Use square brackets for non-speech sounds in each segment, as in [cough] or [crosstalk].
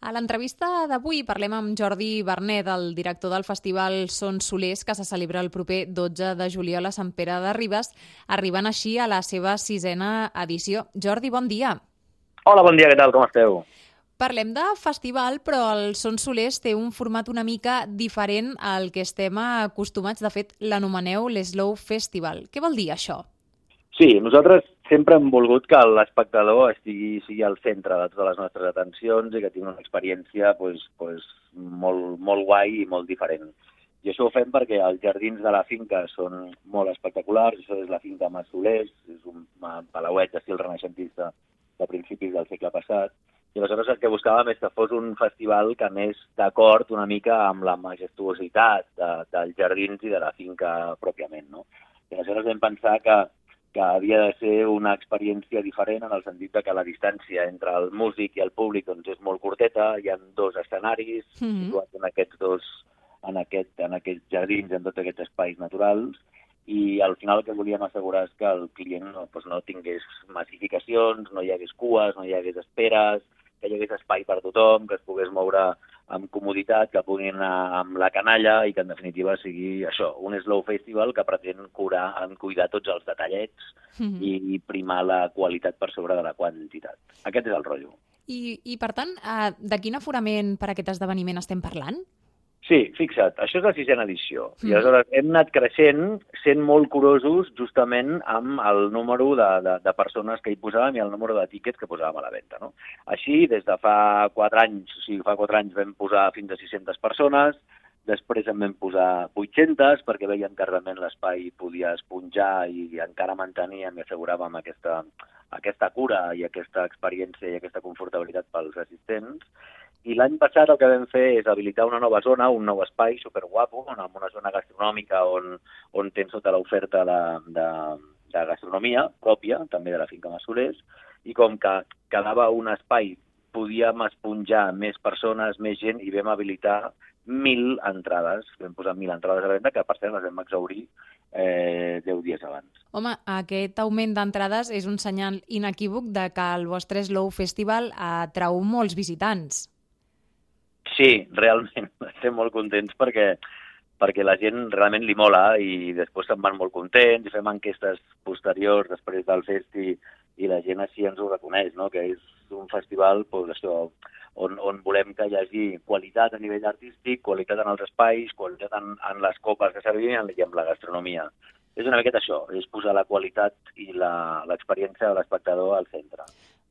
A l'entrevista d'avui parlem amb Jordi Bernet, el director del festival Son Solers, que se celebra el proper 12 de juliol a Sant Pere de Ribes, arribant així a la seva sisena edició. Jordi, bon dia. Hola, bon dia, què tal, com esteu? Parlem de festival, però el Son Solers té un format una mica diferent al que estem acostumats. De fet, l'anomeneu l'Slow Festival. Què vol dir això? Sí, nosaltres sempre hem volgut que l'espectador estigui sigui al centre de totes les nostres atencions i que tingui una experiència pues, pues, molt, molt guai i molt diferent. I això ho fem perquè els jardins de la finca són molt espectaculars. Això és la finca Massolers, és un palauet d'estil renaixentista de principis del segle passat. I aleshores el que buscàvem és que fos un festival que anés d'acord una mica amb la majestuositat de, dels jardins i de la finca pròpiament. No? I aleshores vam pensar que que havia de ser una experiència diferent en el sentit de que la distància entre el músic i el públic doncs, és molt curteta, hi ha dos escenaris mm -hmm. situats en aquests dos en, aquest, en aquests jardins, en tots aquests espais naturals, i al final el que volíem assegurar és que el client no, doncs no tingués massificacions, no hi hagués cues, no hi hagués esperes, que hi hagués espai per tothom, que es pogués moure amb comoditat, que puguin anar amb la canalla i que en definitiva sigui això, un slow festival que pretén curar, en cuidar tots els detallets mm -hmm. i primar la qualitat per sobre de la quantitat. Aquest és el rotllo. I, i per tant, eh, de quin aforament per aquest esdeveniment estem parlant? Sí, fixa't, això és la sisena edició. Mm. I aleshores hem anat creixent sent molt curosos justament amb el número de, de, de persones que hi posàvem i el número de tíquets que posàvem a la venda. No? Així, des de fa quatre anys, o sigui, fa quatre anys vam posar fins a 600 persones, després en vam posar 800 perquè veiem que realment l'espai podia esponjar i encara manteníem i asseguràvem aquesta, aquesta cura i aquesta experiència i aquesta confortabilitat pels assistents i l'any passat el que vam fer és habilitar una nova zona, un nou espai superguapo, amb una zona gastronòmica on, on tens tota l'oferta de, de, de gastronomia pròpia, també de la finca Massolers, i com que quedava un espai, podíem esponjar més persones, més gent, i vam habilitar mil entrades, vam posar mil entrades a la venda, que per cert les vam exaurir eh, 10 dies abans. Home, aquest augment d'entrades és un senyal inequívoc de que el vostre Slow Festival atrau molts visitants. Sí, realment, [laughs] estem molt contents perquè perquè la gent realment li mola i després se'n van molt contents i fem enquestes posteriors després del festi i la gent així ens ho reconeix, no? que és un festival pues, això, on, on volem que hi hagi qualitat a nivell artístic, qualitat en els espais, qualitat en, en les copes que servim i en la gastronomia. És una miqueta això, és posar la qualitat i l'experiència de l'espectador al centre.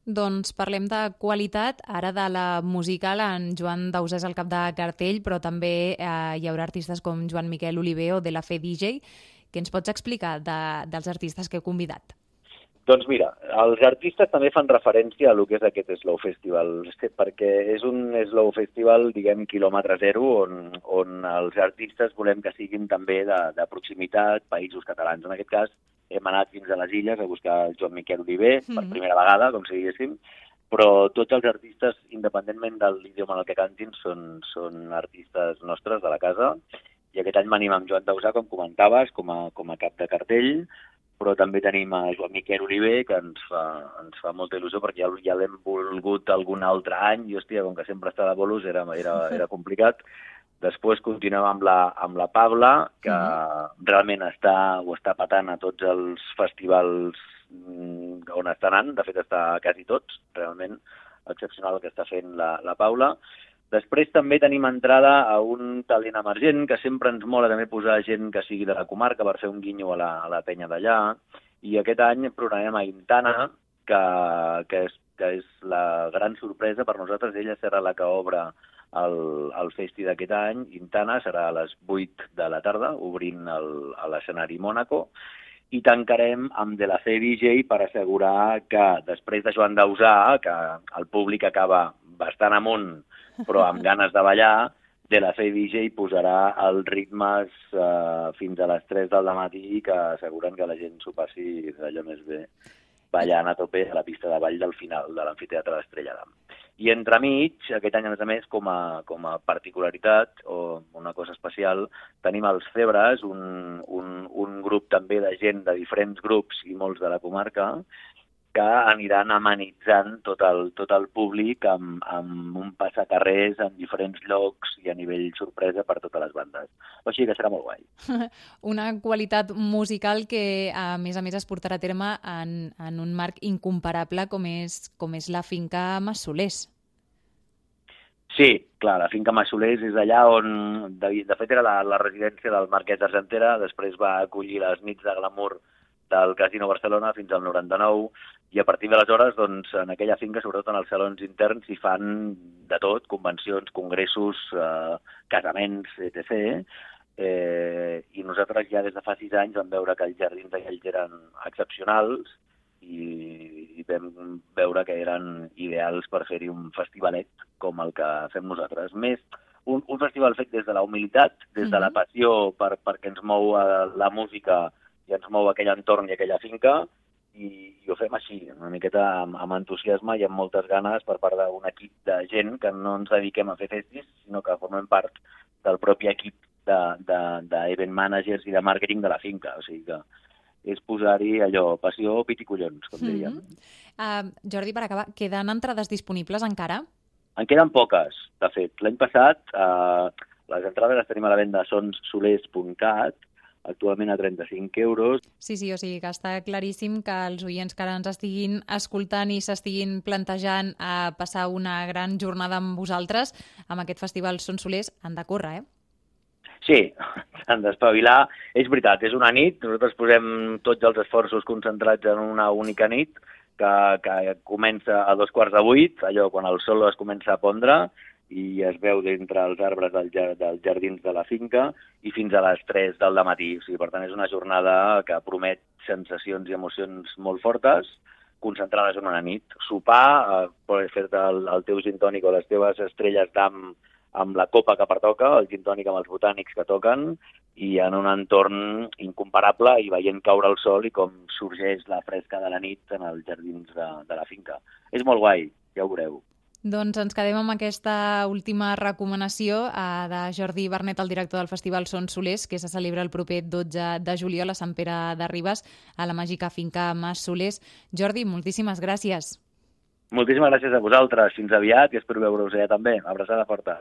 Doncs parlem de qualitat, ara de la musical, en Joan Dausà és el cap de cartell, però també eh, hi haurà artistes com Joan Miquel Oliver o de la Fe DJ. Què ens pots explicar de, dels artistes que heu convidat? Doncs mira, els artistes també fan referència a lo que és aquest Slow Festival, perquè és un Slow Festival, diguem, quilòmetre zero, on, on els artistes volem que siguin també de, de proximitat, països catalans. En aquest cas, hem anat fins a les illes a buscar el Joan Miquel Oliver, mm -hmm. per primera vegada, com si diguéssim, però tots els artistes, independentment de l'idioma en el que cantin, són, són artistes nostres de la casa, i aquest any venim amb Joan Dausà, com comentaves, com a, com a cap de cartell, però també tenim a Joan Miquel Oliver, que ens fa, ens fa molta il·lusió, perquè ja, ja l'hem volgut algun altre any, i hòstia, com que sempre està de bolos, era, era, era complicat, Després continuem amb la, amb la Pabla, que mm -hmm. realment està, ho està patant a tots els festivals mm, on està anant, de fet està a quasi tots, realment excepcional el que està fent la, la Paula. Després també tenim entrada a un talent emergent, que sempre ens mola també posar gent que sigui de la comarca per fer un guinyo a la, a la penya d'allà, i aquest any programem a Intana, que, que, és, que és la gran sorpresa per nosaltres. Ella serà la que obre el, el festi d'aquest any, Intana, serà a les 8 de la tarda, obrint l'escenari Mònaco, i tancarem amb De la C DJ per assegurar que després de Joan Dausà, que el públic acaba bastant amunt, però amb ganes de ballar, De la C DJ posarà els ritmes eh, fins a les 3 del matí que asseguren que la gent s'ho passi d'allò més bé ballant a tope a la pista de ball del final de l'amfiteatre d'Estrella d'Am. I entremig, aquest any, a més a més, com a, com a particularitat o una cosa especial, tenim els Cebres, un, un, un grup també de gent de diferents grups i molts de la comarca, que aniran amenitzant tot el, tot el públic amb, amb un passacarrers en diferents llocs i a nivell sorpresa per totes les bandes. O sigui que serà molt guai. [laughs] Una qualitat musical que, a més a més, es portarà a terme en, en un marc incomparable com és, com és la finca Massolers. Sí, clar, la finca Massolers és allà on, de, de fet, era la, la residència del Marquès d'Argentera, després va acollir les nits de glamour del Casino Barcelona fins al 99 i a partir d'aleshores, doncs, en aquella finca, sobretot en els salons interns, s'hi fan de tot, convencions, congressos, eh, casaments, etc. Eh, I nosaltres ja des de fa sis anys vam veure que els jardins d'aquells eren excepcionals i, i vam veure que eren ideals per fer-hi un festivalet com el que fem nosaltres. Més, un, un festival fet des de la humilitat, des de la passió per, perquè ens mou la música i ens mou aquell entorn i aquella finca, i, i ho fem així, una miqueta amb, amb entusiasme i amb moltes ganes per part d'un equip de gent que no ens dediquem a fer festis, sinó que formem part del propi equip d'event de, de, de managers i de màrqueting de la finca. O sigui que és posar-hi allò, passió, pit i collons, com diríem. Mm -hmm. uh, Jordi, per acabar, queden entrades disponibles encara? En queden poques, de fet. L'any passat uh, les entrades les tenim a la venda a sonssolers.cat actualment a 35 euros. Sí, sí, o sigui que està claríssim que els oients que ara ens estiguin escoltant i s'estiguin plantejant a passar una gran jornada amb vosaltres, amb aquest festival Són Solers, han de córrer, eh? Sí, [laughs] s'han d'espavilar. És veritat, és una nit, nosaltres posem tots els esforços concentrats en una única nit, que, que comença a dos quarts de vuit, allò quan el sol es comença a pondre, i es veu d'entre els arbres del, dels jardins de la finca i fins a les 3 del matí. O sigui, per tant, és una jornada que promet sensacions i emocions molt fortes, concentrades en una nit. Sopar, eh, fer-te el, el teu gin tònic o les teves estrelles d'am amb la copa que pertoca, el gin tònic amb els botànics que toquen, i en un entorn incomparable i veient caure el sol i com sorgeix la fresca de la nit en els jardins de, de la finca. És molt guai, ja ho veureu. Doncs ens quedem amb aquesta última recomanació eh, de Jordi Bernet, el director del Festival Son Solers, que se celebra el proper 12 de juliol a Sant Pere de Ribes, a la màgica finca Mas Solers. Jordi, moltíssimes gràcies. Moltíssimes gràcies a vosaltres. Fins aviat i espero veure-us allà també. Abraçada forta.